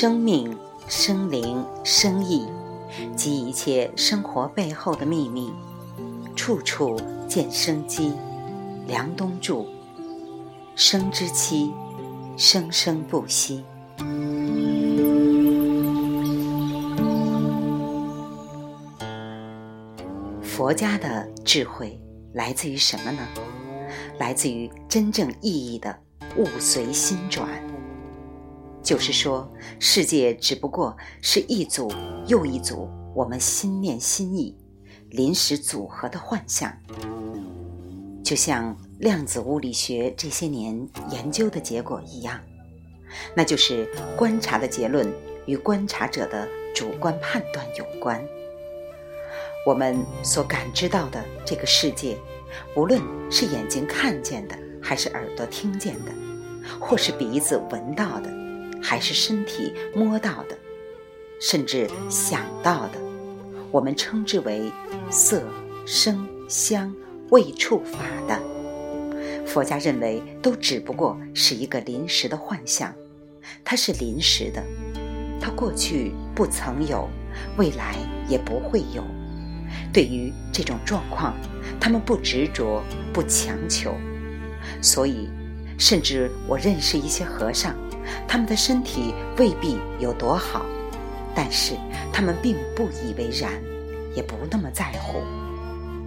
生命、生灵、生意及一切生活背后的秘密，处处见生机。梁冬著：生之期，生生不息。佛家的智慧来自于什么呢？来自于真正意义的物随心转。就是说，世界只不过是一组又一组我们心念心意临时组合的幻象。就像量子物理学这些年研究的结果一样，那就是观察的结论与观察者的主观判断有关。我们所感知到的这个世界，无论是眼睛看见的，还是耳朵听见的，或是鼻子闻到的，还是身体摸到的，甚至想到的，我们称之为色、声、香。味触法的，佛家认为都只不过是一个临时的幻象，它是临时的，它过去不曾有，未来也不会有。对于这种状况，他们不执着，不强求。所以，甚至我认识一些和尚，他们的身体未必有多好，但是他们并不以为然，也不那么在乎。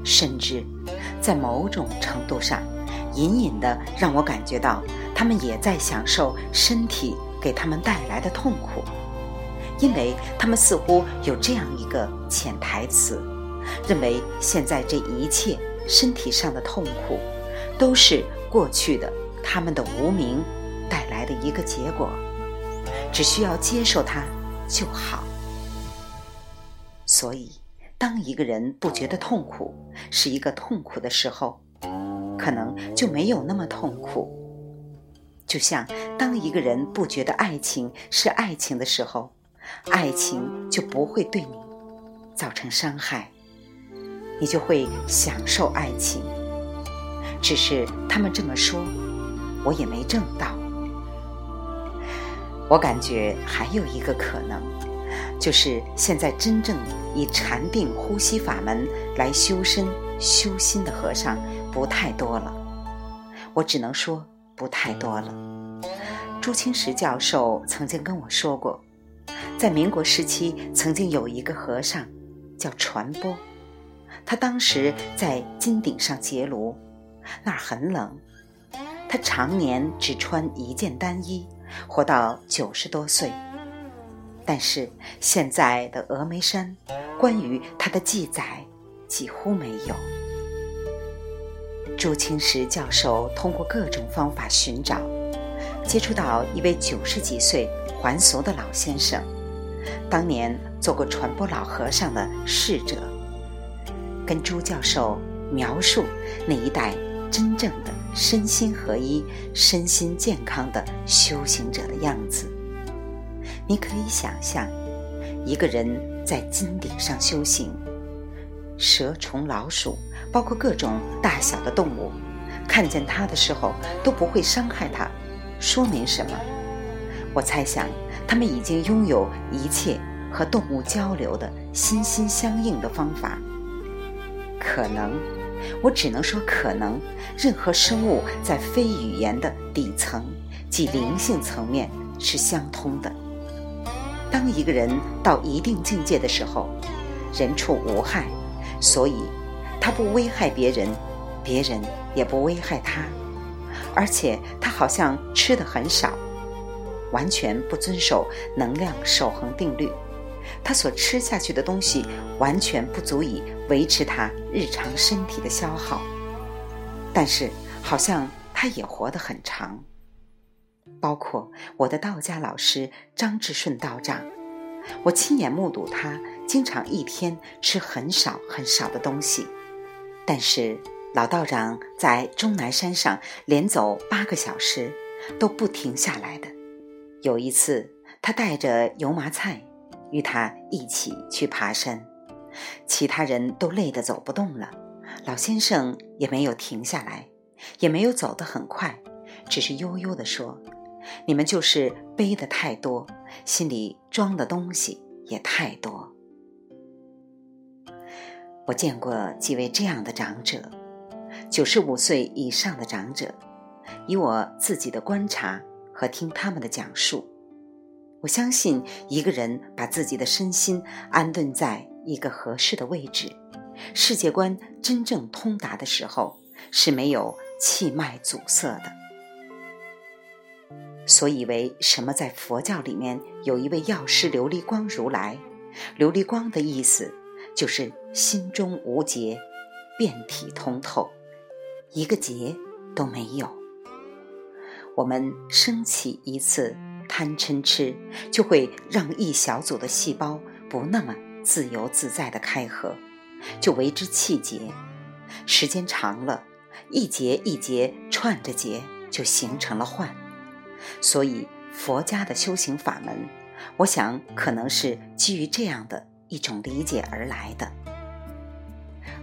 甚至，在某种程度上，隐隐的让我感觉到，他们也在享受身体给他们带来的痛苦，因为他们似乎有这样一个潜台词，认为现在这一切身体上的痛苦，都是过去的他们的无名带来的一个结果，只需要接受它就好。所以。当一个人不觉得痛苦是一个痛苦的时候，可能就没有那么痛苦。就像当一个人不觉得爱情是爱情的时候，爱情就不会对你造成伤害，你就会享受爱情。只是他们这么说，我也没证到。我感觉还有一个可能。就是现在真正以禅定呼吸法门来修身修心的和尚不太多了，我只能说不太多了。朱清时教授曾经跟我说过，在民国时期曾经有一个和尚叫传播，他当时在金顶上结庐，那儿很冷，他常年只穿一件单衣，活到九十多岁。但是现在的峨眉山，关于他的记载几乎没有。朱清时教授通过各种方法寻找，接触到一位九十几岁还俗的老先生，当年做过传播老和尚的侍者，跟朱教授描述那一代真正的身心合一、身心健康的修行者的样子。你可以想象，一个人在金顶上修行，蛇虫老鼠，包括各种大小的动物，看见他的时候都不会伤害他，说明什么？我猜想，他们已经拥有一切和动物交流的心心相印的方法。可能，我只能说可能，任何生物在非语言的底层即灵性层面是相通的。当一个人到一定境界的时候，人畜无害，所以他不危害别人，别人也不危害他，而且他好像吃的很少，完全不遵守能量守恒定律，他所吃下去的东西完全不足以维持他日常身体的消耗，但是好像他也活得很长。包括我的道家老师张志顺道长，我亲眼目睹他经常一天吃很少很少的东西，但是老道长在终南山上连走八个小时都不停下来的。有一次，他带着油麻菜与他一起去爬山，其他人都累得走不动了，老先生也没有停下来，也没有走得很快，只是悠悠地说。你们就是背的太多，心里装的东西也太多。我见过几位这样的长者，九十五岁以上的长者，以我自己的观察和听他们的讲述，我相信一个人把自己的身心安顿在一个合适的位置，世界观真正通达的时候，是没有气脉阻塞的。所以为什么在佛教里面有一位药师琉璃光如来？琉璃光的意思就是心中无结，遍体通透，一个结都没有。我们升起一次贪嗔痴，就会让一小组的细胞不那么自由自在的开合，就为之气结。时间长了，一节一节串着结，就形成了幻。所以，佛家的修行法门，我想可能是基于这样的一种理解而来的。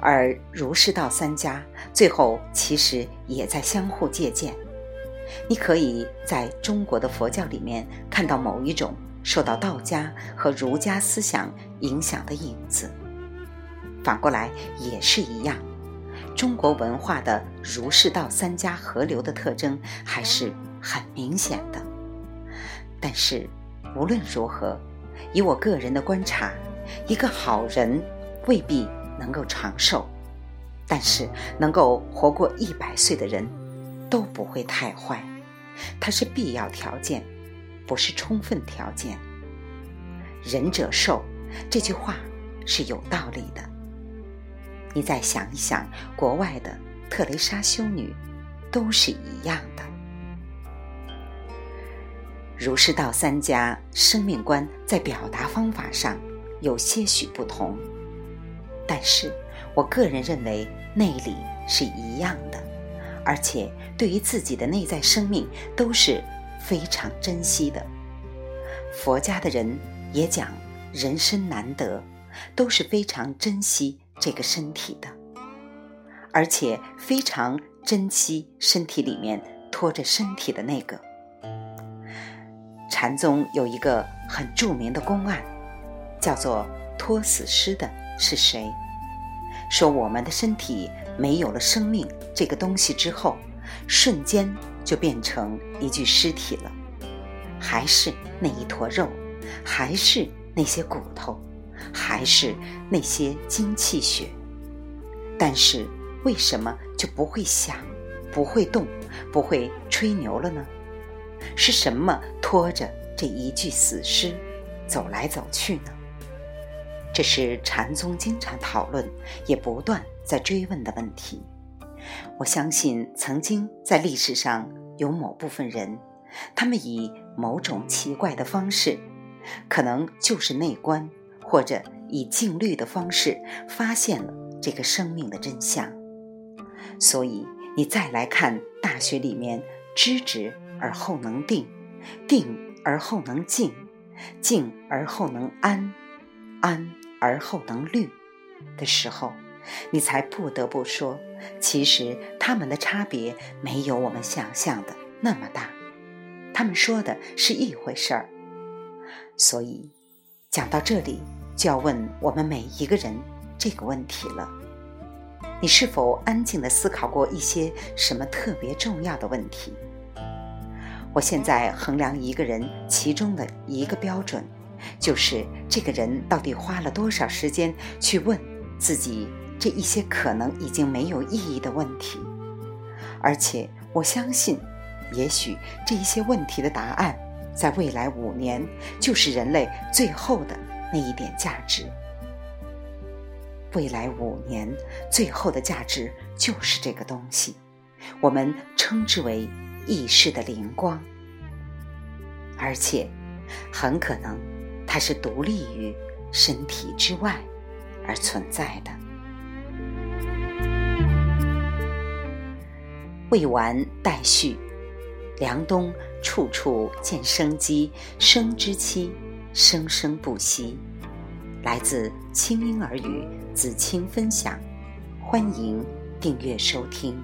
而儒释道三家最后其实也在相互借鉴。你可以在中国的佛教里面看到某一种受到道家和儒家思想影响的影子，反过来也是一样。中国文化的儒释道三家合流的特征还是。很明显的，但是无论如何，以我个人的观察，一个好人未必能够长寿，但是能够活过一百岁的人，都不会太坏。它是必要条件，不是充分条件。仁者寿这句话是有道理的。你再想一想，国外的特蕾莎修女都是一样的。儒释道三家生命观在表达方法上有些许不同，但是我个人认为内里是一样的，而且对于自己的内在生命都是非常珍惜的。佛家的人也讲人生难得，都是非常珍惜这个身体的，而且非常珍惜身体里面拖着身体的那个。禅宗有一个很著名的公案，叫做拖死尸的是谁？说我们的身体没有了生命这个东西之后，瞬间就变成一具尸体了，还是那一坨肉，还是那些骨头，还是那些精气血，但是为什么就不会想，不会动，不会吹牛了呢？是什么拖着这一具死尸走来走去呢？这是禅宗经常讨论，也不断在追问的问题。我相信，曾经在历史上有某部分人，他们以某种奇怪的方式，可能就是内观，或者以静虑的方式，发现了这个生命的真相。所以，你再来看《大学》里面知止。而后能定，定而后能静，静而后能安，安而后能虑的时候，你才不得不说，其实他们的差别没有我们想象的那么大。他们说的是一回事儿。所以，讲到这里，就要问我们每一个人这个问题了：你是否安静地思考过一些什么特别重要的问题？我现在衡量一个人其中的一个标准，就是这个人到底花了多少时间去问自己这一些可能已经没有意义的问题，而且我相信，也许这一些问题的答案，在未来五年就是人类最后的那一点价值。未来五年最后的价值就是这个东西，我们称之为。意识的灵光，而且很可能它是独立于身体之外而存在的。未完待续，凉冬处处见生机，生之期生生不息。来自清音耳语子清分享，欢迎订阅收听。